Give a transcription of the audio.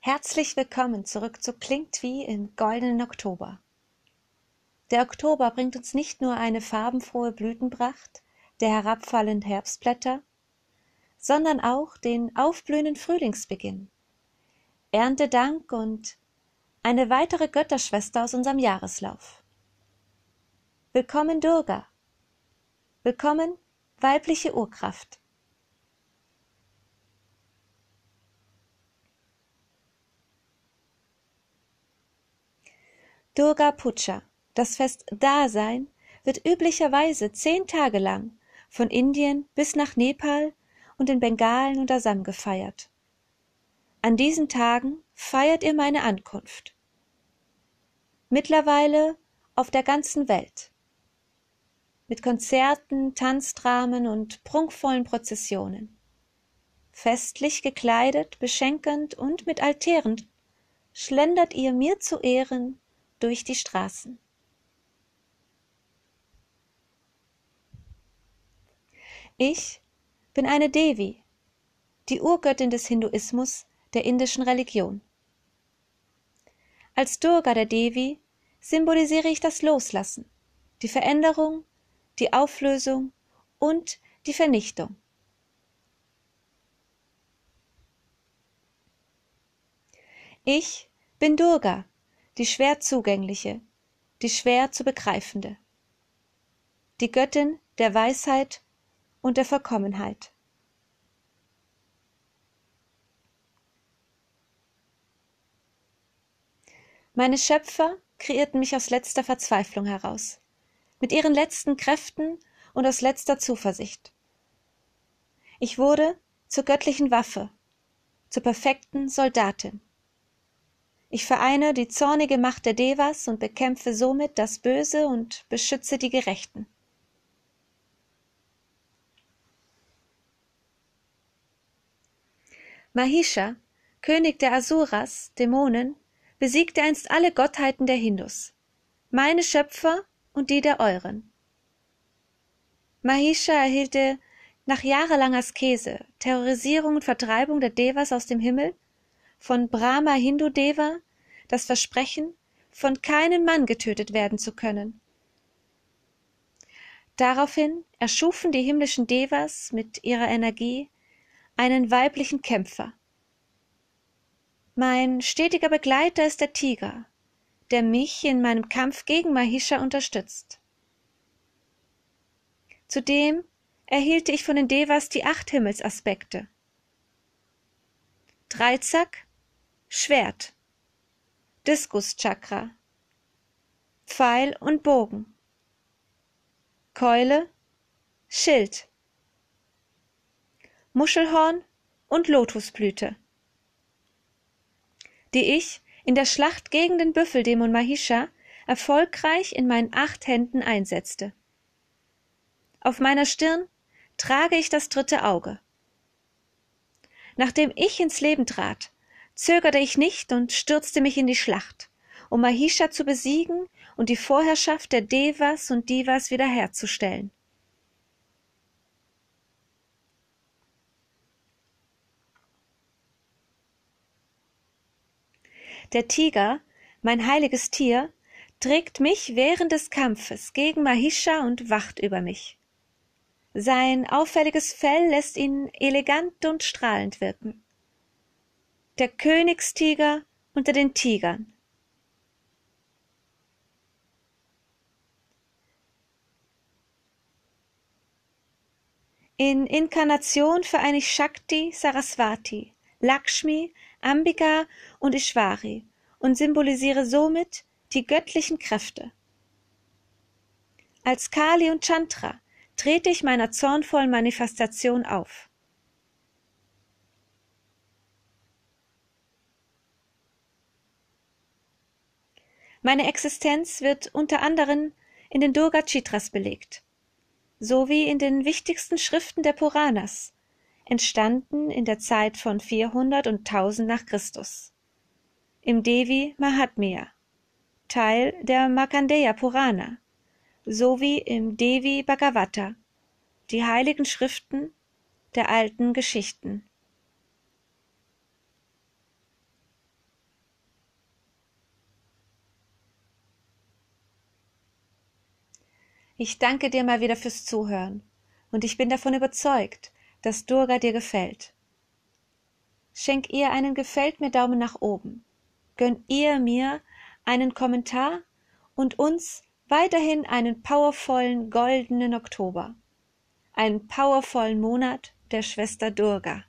Herzlich willkommen zurück zu Klingt wie im goldenen Oktober. Der Oktober bringt uns nicht nur eine farbenfrohe Blütenpracht der herabfallenden Herbstblätter, sondern auch den aufblühenden Frühlingsbeginn, Erntedank und eine weitere Götterschwester aus unserem Jahreslauf. Willkommen Durga. Willkommen weibliche Urkraft. Durga Puja, das Fest Dasein, wird üblicherweise zehn Tage lang von Indien bis nach Nepal und den Bengalen und Assam gefeiert. An diesen Tagen feiert ihr meine Ankunft. Mittlerweile auf der ganzen Welt. Mit Konzerten, Tanzdramen und prunkvollen Prozessionen. Festlich gekleidet, beschenkernd und mit Altären schlendert ihr mir zu Ehren durch die Straßen. Ich bin eine Devi, die Urgöttin des Hinduismus, der indischen Religion. Als Durga der Devi symbolisiere ich das Loslassen, die Veränderung, die Auflösung und die Vernichtung. Ich bin Durga, die schwer zugängliche, die schwer zu begreifende, die Göttin der Weisheit und der Vollkommenheit. Meine Schöpfer kreierten mich aus letzter Verzweiflung heraus, mit ihren letzten Kräften und aus letzter Zuversicht. Ich wurde zur göttlichen Waffe, zur perfekten Soldatin. Ich vereine die zornige Macht der Devas und bekämpfe somit das Böse und beschütze die Gerechten. Mahisha, König der Asuras, Dämonen, besiegte einst alle Gottheiten der Hindus, meine Schöpfer und die der euren. Mahisha erhielte nach jahrelanger Askese, Terrorisierung und Vertreibung der Devas aus dem Himmel von Brahma Hindu Deva das Versprechen, von keinem Mann getötet werden zu können. Daraufhin erschufen die himmlischen Devas mit ihrer Energie einen weiblichen Kämpfer. Mein stetiger Begleiter ist der Tiger, der mich in meinem Kampf gegen Mahisha unterstützt. Zudem erhielte ich von den Devas die acht Himmelsaspekte. Dreizack, Schwert, Diskuschakra, Pfeil und Bogen, Keule, Schild, Muschelhorn und Lotusblüte, die ich in der Schlacht gegen den Büffeldämon Mahisha erfolgreich in meinen acht Händen einsetzte. Auf meiner Stirn trage ich das dritte Auge. Nachdem ich ins Leben trat, zögerte ich nicht und stürzte mich in die Schlacht, um Mahisha zu besiegen und die Vorherrschaft der Devas und Divas wiederherzustellen. Der Tiger, mein heiliges Tier, trägt mich während des Kampfes gegen Mahisha und wacht über mich. Sein auffälliges Fell lässt ihn elegant und strahlend wirken der Königstiger unter den Tigern. In Inkarnation vereine ich Shakti, Saraswati, Lakshmi, Ambika und Ishvari und symbolisiere somit die göttlichen Kräfte. Als Kali und Chantra trete ich meiner zornvollen Manifestation auf. Meine Existenz wird unter anderem in den Durga Chitras belegt, sowie in den wichtigsten Schriften der Puranas, entstanden in der Zeit von 400 und 1000 nach Christus. Im Devi Mahatmya, Teil der Markandeya Purana, sowie im Devi Bhagavata, die heiligen Schriften der alten Geschichten. Ich danke dir mal wieder fürs Zuhören und ich bin davon überzeugt, dass Durga dir gefällt. Schenk ihr einen Gefällt mir Daumen nach oben. Gönn ihr mir einen Kommentar und uns weiterhin einen powervollen goldenen Oktober. Einen powervollen Monat der Schwester Durga.